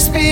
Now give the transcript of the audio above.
Just be.